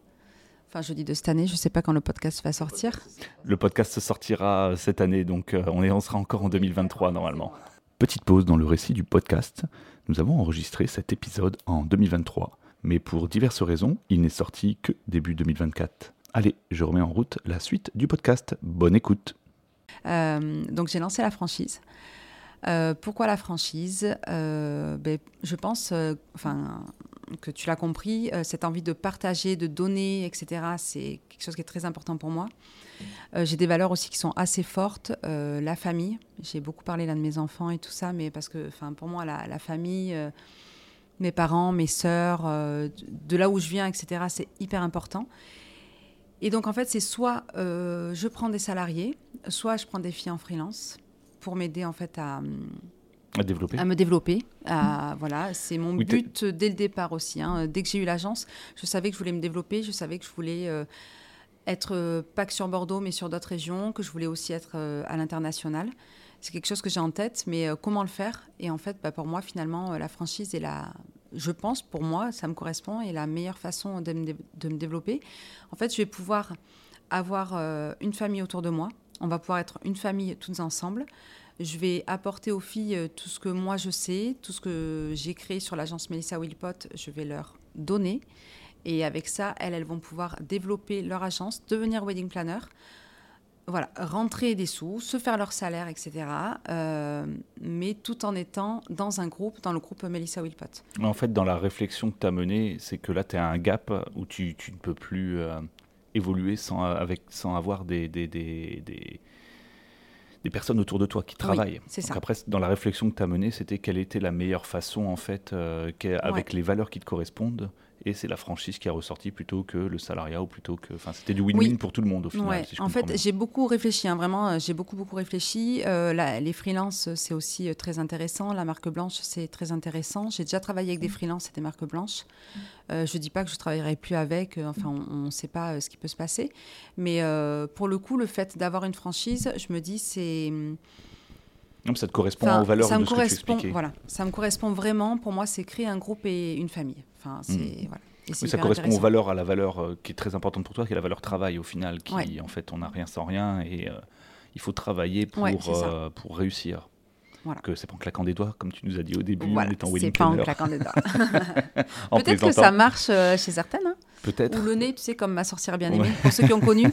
[SPEAKER 2] Enfin, je dis de cette année, je ne sais pas quand le podcast va sortir.
[SPEAKER 1] le podcast sortira cette année, donc euh, on, est, on sera encore en 2023 normalement. Petite pause dans le récit du podcast. Nous avons enregistré cet épisode en 2023, mais pour diverses raisons, il n'est sorti que début 2024. Allez, je remets en route la suite du podcast. Bonne écoute.
[SPEAKER 2] Euh, donc j'ai lancé la franchise. Euh, pourquoi la franchise Euh, ben, Je pense, euh, enfin, que tu l'as compris, cette envie de partager, de donner, etc., c'est quelque chose qui est très important pour moi. J'ai des valeurs aussi qui sont assez fortes. La famille, j'ai beaucoup parlé là de mes enfants et tout ça, mais parce que, pour moi, la, famille, mes parents, mes sœurs, de là où je viens, etc., c'est hyper important. Et donc, en fait, c'est soit je prends des salariés, soit je prends des filles en freelance pour m'aider en fait à,
[SPEAKER 1] À développer.
[SPEAKER 2] à me développer. À, voilà, c'est mon
[SPEAKER 1] Oui,
[SPEAKER 2] but dès le départ aussi. hein. Dès que j'ai eu l'agence, je savais que je voulais me développer, je savais que je voulais euh, être pas que sur Bordeaux, mais sur d'autres régions, que je voulais aussi être à l'international. C'est quelque chose que j'ai en tête, mais comment le faire? Et en fait, bah, pour moi, finalement, la franchise est la, je pense, pour moi, ça me correspond et la meilleure façon de me, de me développer. En fait, je vais pouvoir avoir une famille autour de moi. On va pouvoir être une famille toutes ensemble. Je vais apporter aux filles euh, tout ce que moi je sais, tout ce que j'ai créé sur l'agence Melissa Wilpot, je vais leur donner. Et avec ça, elles, elles vont pouvoir développer leur agence, devenir wedding planner, voilà, rentrer des sous, se faire leur salaire, etc. Euh, mais tout en étant dans un groupe, dans le groupe Melissa Wilpot.
[SPEAKER 1] En fait, dans la réflexion que tu as menée, c'est que là, tu as un gap où tu, ne peux plus euh, évoluer sans, avec, sans avoir des, des, des des personnes autour de toi qui travaillent.
[SPEAKER 2] c'est ça.
[SPEAKER 1] après, dans la réflexion que tu as menée, c'était quelle était la meilleure façon, en fait, euh, avec les valeurs qui te correspondent, et c'est la franchise qui a ressorti plutôt que le salariat ou plutôt que. Enfin, c'était du win-win pour tout le monde au final.
[SPEAKER 2] en fait, j'ai beaucoup réfléchi, hein, vraiment, euh, j'ai beaucoup, beaucoup réfléchi. Euh, les freelances, c'est aussi euh, très intéressant. La marque blanche, c'est très intéressant. J'ai déjà travaillé avec des mm. freelances et des marques blanches. je ne dis pas que je ne travaillerai plus avec, enfin, on ne sait pas ce qui peut se passer. Mais pour le coup, le fait d'avoir une franchise, je me dis, c'est.
[SPEAKER 1] Non, ça te correspond aux valeurs
[SPEAKER 2] ça
[SPEAKER 1] de
[SPEAKER 2] me
[SPEAKER 1] ce
[SPEAKER 2] correspond, que tu Voilà, ça me correspond vraiment. Pour moi, c'est créer un groupe et une famille. Enfin, c'est
[SPEAKER 1] hmm. voilà. ça correspond aux valeurs, à la valeur euh, qui est très importante pour toi, qui est la valeur travail au final, qui en fait on n'a rien sans rien et euh, il faut travailler pour, euh, pour réussir. Voilà. Que c'est pas en claquant des doigts, comme tu nous as dit au début,
[SPEAKER 2] voilà,
[SPEAKER 1] en étant
[SPEAKER 2] C'est pas en claquant des doigts. <laughs> <laughs> Peut-être que ça marche chez certaines. Hein.
[SPEAKER 1] Peut-être.
[SPEAKER 2] Ou le nez, tu sais, comme ma sorcière bien aimée, pour ceux qui ont connu. <laughs>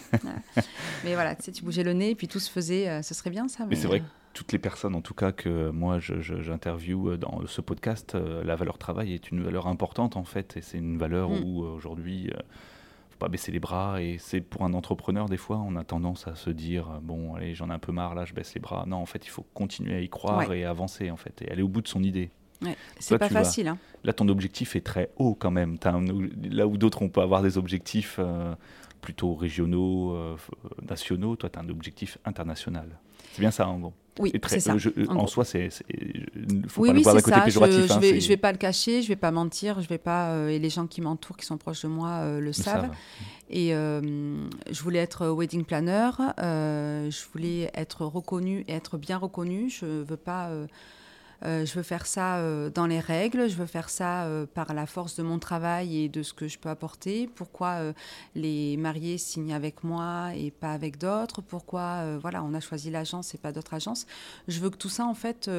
[SPEAKER 2] Mais voilà, tu sais, tu bougeais le nez, et puis tout se faisait, ce serait bien ça.
[SPEAKER 1] Mais, mais c'est vrai que toutes les personnes, en tout cas, que moi j'interviewe euh, dans ce podcast, euh, la valeur travail est une valeur importante en fait, et c'est une valeur mm. où euh, aujourd'hui, ne faut pas baisser les bras. Et c'est pour un entrepreneur, des fois, on a tendance à se dire bon, allez, j'en ai un peu marre, là, je baisse les bras. Non, en fait, il faut continuer à y croire et avancer en fait, et aller au bout de son idée.
[SPEAKER 2] Ouais, c'est pas facile. Hein.
[SPEAKER 1] Là, ton objectif est très haut quand même. là où d'autres, on peut avoir des objectifs plutôt régionaux, nationaux, toi, tu as un objectif international. C'est bien ça, en gros.
[SPEAKER 2] Oui, c'est ça.
[SPEAKER 1] Euh, en, soi, c'est,
[SPEAKER 2] faut oui, pas oui, le voir côté péjoratif. Je, hein, vais, je vais pas le cacher, je vais pas mentir, je vais pas. Euh, et les gens qui m'entourent, qui sont proches de moi, euh, le, savent. Et je voulais être wedding planner. je voulais être reconnue et être bien reconnue. Je veux pas euh, je veux faire ça euh, dans les règles, je veux faire ça euh, par la force de mon travail et de ce que je peux apporter. Pourquoi les mariés signent avec moi et pas avec d'autres? Pourquoi voilà, on a choisi l'agence et pas d'autres agences? Je veux que tout ça, en fait,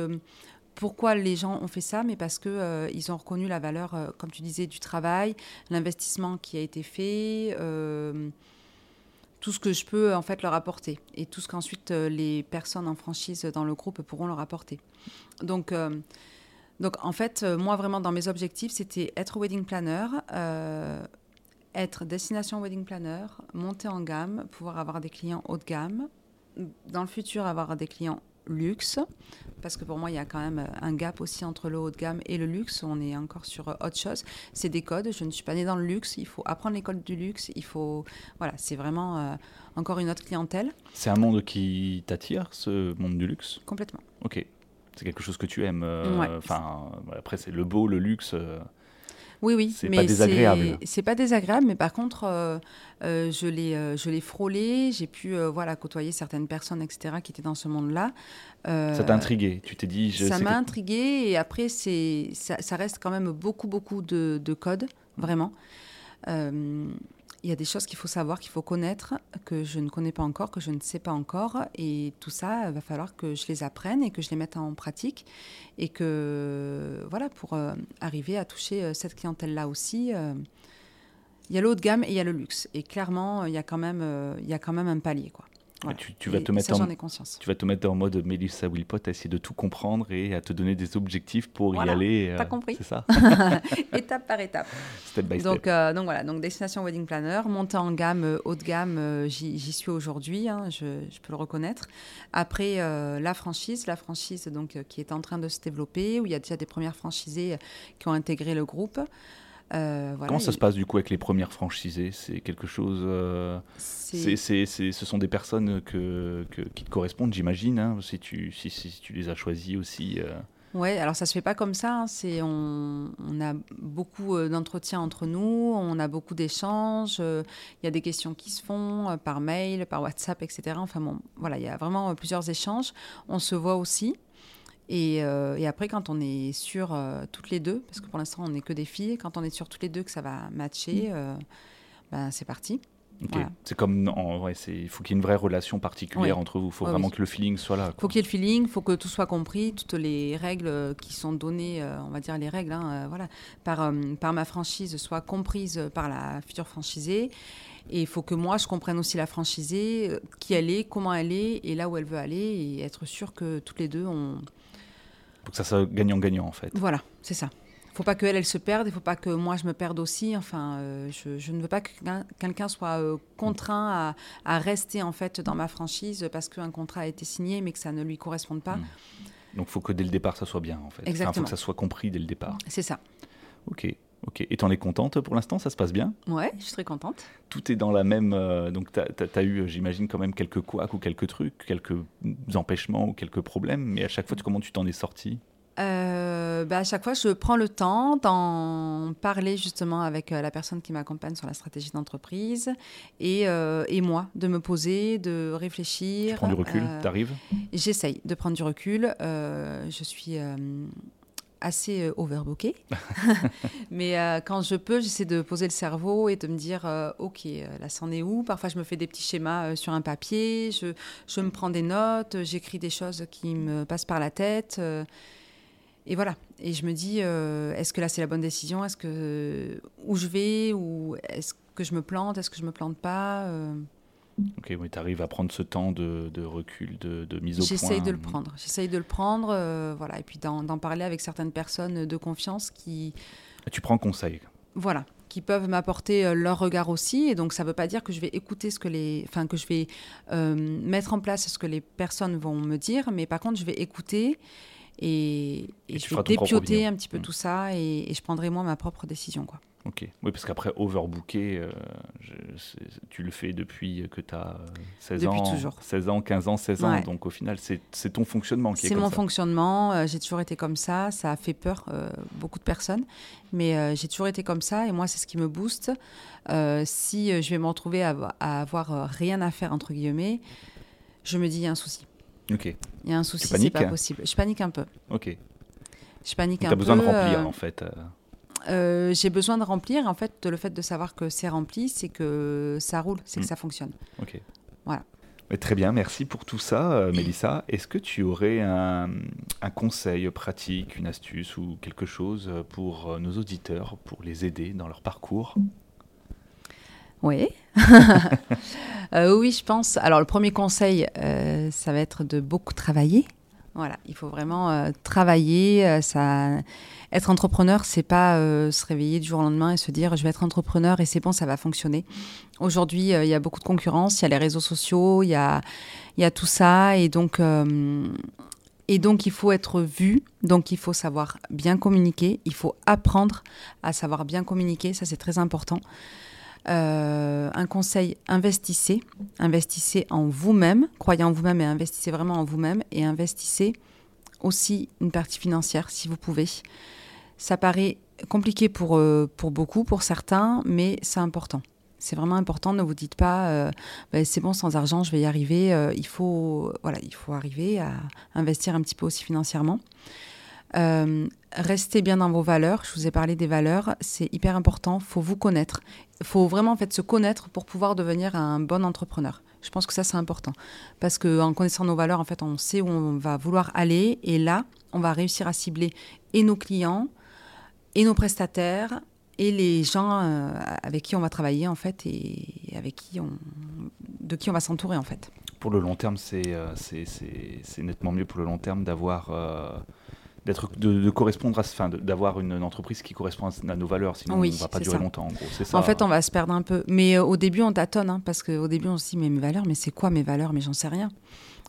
[SPEAKER 2] pourquoi les gens ont fait ça, mais parce que ils ont reconnu la valeur, comme tu disais, du travail, l'investissement qui a été fait tout ce que je peux en fait leur apporter et tout ce qu'ensuite euh, les personnes en franchise dans le groupe pourront leur apporter. Donc, euh, donc en fait, euh, moi vraiment dans mes objectifs, c'était être wedding planner, être destination wedding planner, monter en gamme, pouvoir avoir des clients haut de gamme, dans le futur avoir des clients luxe, parce que pour moi, il y a quand même un gap aussi entre le haut de gamme et le luxe. On est encore sur autre chose. C'est des codes. Je ne suis pas née dans le luxe. Il faut apprendre les codes du luxe. Il faut, voilà, c'est vraiment euh, encore une autre clientèle.
[SPEAKER 1] C'est un monde qui t'attire, ce monde du luxe?
[SPEAKER 2] Complètement.
[SPEAKER 1] Ok. C'est quelque chose que tu aimes. Euh, enfin, après, c'est le beau, le luxe.
[SPEAKER 2] Oui, oui.
[SPEAKER 1] C'est pas désagréable.
[SPEAKER 2] C'est pas désagréable, mais par contre, euh, euh, je l'ai, euh, je l'ai frôlé. J'ai pu, voilà, côtoyer certaines personnes, etc., qui étaient dans ce monde-là.
[SPEAKER 1] ça t'a intrigué. Tu t'es dit. Je
[SPEAKER 2] ça m'a intrigué, et après, c'est, ça, reste quand même beaucoup, beaucoup de, de codes, vraiment il y a des choses qu'il faut savoir, qu'il faut connaître, que je ne connais pas encore, que je ne sais pas encore. Et tout ça, il va falloir que je les apprenne et que je les mette en pratique. Et que, voilà, pour euh, arriver à toucher euh, cette clientèle-là aussi, euh, il y a le haut de gamme et il y a le luxe. Et clairement, il y a quand même, il y a quand même un palier, quoi.
[SPEAKER 1] Tu, vas te mettre en, tu vas te mettre en mode Melissa Wilpot à essayer de tout comprendre et à te donner des objectifs pour y aller.
[SPEAKER 2] Euh, T'as compris.
[SPEAKER 1] C'est ça. <laughs>
[SPEAKER 2] étape par étape.
[SPEAKER 1] Step by
[SPEAKER 2] donc, euh, donc voilà, donc destination wedding planner, monter en gamme, euh, haut de gamme, j'y suis aujourd'hui, hein, je, je, peux le reconnaître. Après la franchise, la franchise donc qui est en train de se développer, où il y a déjà des premières franchisées qui ont intégré le groupe.
[SPEAKER 1] Euh, Comment ça se passe du coup avec les premières franchisées? C'est quelque chose. Euh, c'est, ce sont des personnes que, qui te correspondent, j'imagine, hein, si, tu, si, si, tu les as choisies aussi. Euh.
[SPEAKER 2] Ouais, alors ça se fait pas comme ça. hein. C'est on, on a beaucoup euh, d'entretiens entre nous, on a beaucoup d'échanges. Il y a des questions qui se font par mail, par WhatsApp, etc. Enfin bon, voilà, il y a vraiment plusieurs échanges. On se voit aussi. Et, euh, et après, quand on est sûr euh, toutes les deux, parce que pour l'instant on n'est que des filles, quand on est sûr toutes les deux que ça va matcher, euh, ben, c'est parti.
[SPEAKER 1] Ok.
[SPEAKER 2] Voilà.
[SPEAKER 1] C'est comme, en c'est, il faut qu'il y ait une vraie relation particulière
[SPEAKER 2] Ouais.
[SPEAKER 1] entre vous. Il faut
[SPEAKER 2] Ouais,
[SPEAKER 1] vraiment
[SPEAKER 2] oui.
[SPEAKER 1] que le feeling soit là.
[SPEAKER 2] faut
[SPEAKER 1] quoi.
[SPEAKER 2] qu'il y ait le feeling, faut que tout soit compris, toutes les règles qui sont données, on va dire les règles, hein, voilà, par, par ma franchise soient comprises par la future franchisée. Et il faut que moi, je comprenne aussi la franchisée, qui elle est, comment elle est, et là où elle veut aller, et être sûr que toutes les deux, on...
[SPEAKER 1] Faut que ça soit gagnant-gagnant, en fait.
[SPEAKER 2] Voilà, c'est ça. faut pas qu'elle, elle se perde, il faut pas que moi, je me perde aussi. Enfin, euh, je, je ne veux pas que quelqu'un- soit euh, contraint à, à rester, en fait, dans ma franchise parce qu'un contrat a été signé, mais que ça ne lui corresponde pas.
[SPEAKER 1] Mm. Donc, il faut que dès le départ, ça soit bien, en fait. Il faut
[SPEAKER 2] Exactement.
[SPEAKER 1] que ça soit compris dès le départ.
[SPEAKER 2] C'est ça.
[SPEAKER 1] Ok, ok. Et t'en es contente pour l'instant Ça se passe bien?
[SPEAKER 2] Ouais, je suis très contente.
[SPEAKER 1] Tout est dans la même. euh, donc, tu as, eu, euh, j'imagine, quand même quelques couacs ou quelques trucs, quelques empêchements ou quelques problèmes. Mais à chaque fois, tu- comment tu t'en es sorti
[SPEAKER 2] Euh, bah, à chaque fois, je prends le temps d'en parler justement avec la personne qui m'accompagne sur la stratégie d'entreprise et, euh, et moi, de me poser, de réfléchir.
[SPEAKER 1] Tu prends du recul?
[SPEAKER 2] Euh,
[SPEAKER 1] T'arrives?
[SPEAKER 2] J'essaye de prendre du recul. Je suis assez euh, overbookée. <laughs> <laughs> Mais euh, quand je peux, j'essaie de poser le cerveau et de me dire euh, Ok, là, c'en est où? Parfois, je me fais des petits schémas euh, sur un papier. Je, je me prends des notes. J'écris des choses qui me passent par la tête. et voilà. Et je me dis Est-ce que là, c'est la bonne décision? Est-ce que. Où je vais? Ou est-ce que je me plante? Est-ce que je me plante pas?
[SPEAKER 1] Ok, oui, tu arrives à prendre ce temps de, de recul, de, de mise au point.
[SPEAKER 2] J'essaye de le prendre. J'essaye de le prendre, euh, voilà, et puis d'en parler avec certaines personnes de confiance qui,
[SPEAKER 1] Tu prends conseil.
[SPEAKER 2] voilà, qui peuvent m'apporter euh, leur regard aussi. Et donc, ça ne veut pas dire que je vais écouter ce que les, enfin, que je vais euh, mettre en place ce que les personnes vont me dire, mais par contre, je vais écouter et, et
[SPEAKER 1] Et tu
[SPEAKER 2] je vais dépioter un petit peu
[SPEAKER 1] Mm.
[SPEAKER 2] tout ça et, et je prendrai moi ma propre décision, quoi.
[SPEAKER 1] Ok. Oui, parce qu'après, overbooké, euh, je- c'est- tu le fais depuis que tu as 16
[SPEAKER 2] Depuis
[SPEAKER 1] ans.
[SPEAKER 2] toujours.
[SPEAKER 1] 16 ans, 15 ans, 16 ans. Donc au final, c'est c'est ton fonctionnement qui est,
[SPEAKER 2] C'est
[SPEAKER 1] comme
[SPEAKER 2] mon
[SPEAKER 1] ça.
[SPEAKER 2] fonctionnement. euh, j'ai toujours été comme ça. Ça a fait peur euh, beaucoup de personnes, mais euh, j'ai toujours été comme ça. Et moi, c'est ce qui me booste. Si je vais me retrouver à, avo- à avoir rien à faire entre guillemets, je me dis il y a un souci.
[SPEAKER 1] Ok,
[SPEAKER 2] Il y a un souci, c'est pas possible. Je panique un peu.
[SPEAKER 1] ok.
[SPEAKER 2] Je panique
[SPEAKER 1] Tu
[SPEAKER 2] un
[SPEAKER 1] as
[SPEAKER 2] peu.
[SPEAKER 1] besoin de remplir, en fait. Euh.
[SPEAKER 2] j'ai besoin de remplir. En fait, le fait de savoir que c'est rempli, c'est que ça roule, c'est
[SPEAKER 1] Mm.
[SPEAKER 2] que ça fonctionne.
[SPEAKER 1] Ok.
[SPEAKER 2] Voilà.
[SPEAKER 1] Mais très bien, merci pour tout ça, euh, Mélissa. Est-ce que tu aurais un, un conseil pratique, une astuce ou quelque chose pour euh, nos auditeurs, pour les aider dans leur parcours?
[SPEAKER 2] Oui. <laughs> Euh, oui, je pense. Alors, le premier conseil, ça va être de beaucoup travailler. Voilà, il faut vraiment euh, travailler. euh, ça... Être entrepreneur, c'est pas euh, se réveiller du jour au lendemain et se dire je vais être entrepreneur et c'est bon, ça va fonctionner. Aujourd'hui, il y a beaucoup de concurrence, il y a les réseaux sociaux, il y a, y a tout ça et donc, et donc il faut être vu, donc il faut savoir bien communiquer, il faut apprendre à savoir bien communiquer, ça c'est très important. Euh, un conseil, investissez. Investissez en vous-même, croyez en vous-même et investissez vraiment en vous-même. Et investissez aussi une partie financière si vous pouvez. Ça paraît compliqué pour, euh, pour beaucoup, pour certains, mais c'est important. C'est vraiment important. Ne vous dites pas, euh, Ben, c'est bon, sans argent, je vais y arriver. Il, faut, voilà, il faut arriver à investir un petit peu aussi financièrement. Euh, restez bien dans vos valeurs. Je vous ai parlé des valeurs. C'est hyper important. faut vous connaître. Il faut vraiment en fait, se connaître pour pouvoir devenir un bon entrepreneur. Je pense que ça, c'est important. Parce qu'en connaissant nos valeurs, en fait, on sait où on va vouloir aller. Et là, on va réussir à cibler et nos clients, et nos prestataires, et les gens euh, avec qui on va travailler, en fait, et avec qui on, de qui on va s'entourer, en fait.
[SPEAKER 1] Pour le long terme, c'est euh, nettement mieux pour le long terme d'avoir. D'être de, de correspondre à enfin d'avoir une, une entreprise qui correspond à, nos valeurs sinon
[SPEAKER 2] Oui,
[SPEAKER 1] on ne va pas durer
[SPEAKER 2] ça.
[SPEAKER 1] longtemps en gros c'est ça
[SPEAKER 2] En fait, on va se perdre un peu. Mais euh, au début, on tâtonne, hein, parce qu'au début, on se dit, mais mes valeurs, mais c'est quoi mes valeurs Mais j'en sais rien.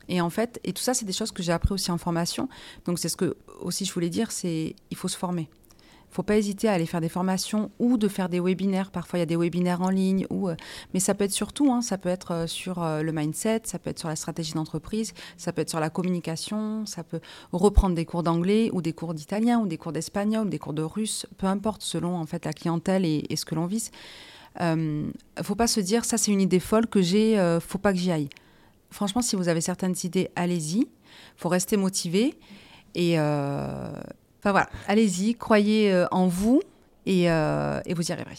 [SPEAKER 2] Et en fait, et tout ça, c'est des choses que j'ai appris aussi en formation. Donc, c'est ce que aussi je voulais dire, c'est il faut se former. Faut pas hésiter à aller faire des formations ou de faire des webinaires. Parfois, il y a des webinaires en ligne, ou, mais ça peut être sur tout. Hein. Ça peut être sur le mindset, ça peut être sur la stratégie d'entreprise, ça peut être sur la communication, ça peut reprendre des cours d'anglais ou des cours d'italien ou des cours d'espagnol, des cours de russe, peu importe selon en fait la clientèle et, ce que l'on vise. Euh, faut pas se dire ça c'est une idée folle que j'ai, euh, faut pas que j'y aille. Franchement, si vous avez certaines idées, allez-y. Faut rester motivé et euh, enfin voilà, allez-y, croyez euh, en vous et, et, vous y arriverez.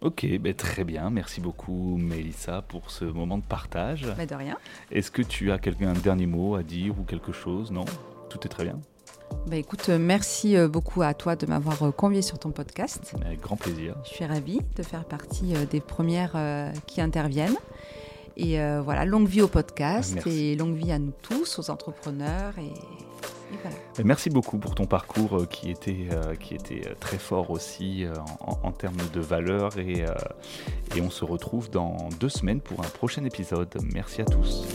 [SPEAKER 1] Ok, ben très bien. Merci beaucoup, Mélissa, pour ce moment de partage.
[SPEAKER 2] Ben de rien.
[SPEAKER 1] Est-ce que tu as quelqu'un, un dernier mot à dire ou quelque chose? Non? Tout est très bien?
[SPEAKER 2] Bah écoute, euh, merci euh, beaucoup à toi de m'avoir euh, convié sur ton podcast.
[SPEAKER 1] Avec grand plaisir.
[SPEAKER 2] Je suis ravie de faire partie des premières qui interviennent. Et voilà, longue vie au podcast et longue vie à nous tous, aux entrepreneurs. Et, voilà.
[SPEAKER 1] Merci beaucoup pour ton parcours qui était, qui était très fort aussi en, en, termes de valeur. Et, et on se retrouve dans deux semaines pour un prochain épisode. Merci à tous.